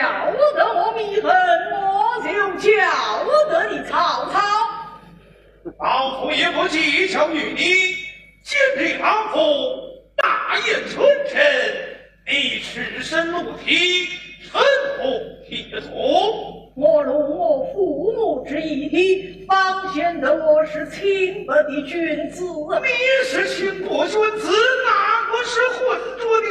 得我密恨，我就叫得你曹操。老夫也不计较于你，今日老夫大宴群臣，你赤身露体，臣不铁足。我辱我父母之义体，方显得我是清白的君子。你是清白君子，哪个是浑浊的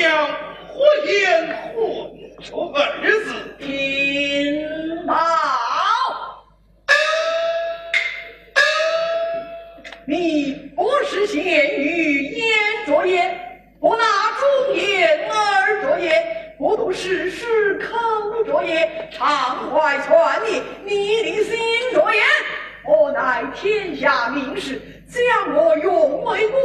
将火焰混出个儿子。听报。你不是咸鱼焉着焉不纳忠言而着焉不读史诗坑着也常怀劝你你的心着焉我乃天下名士将我永为孤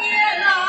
毕了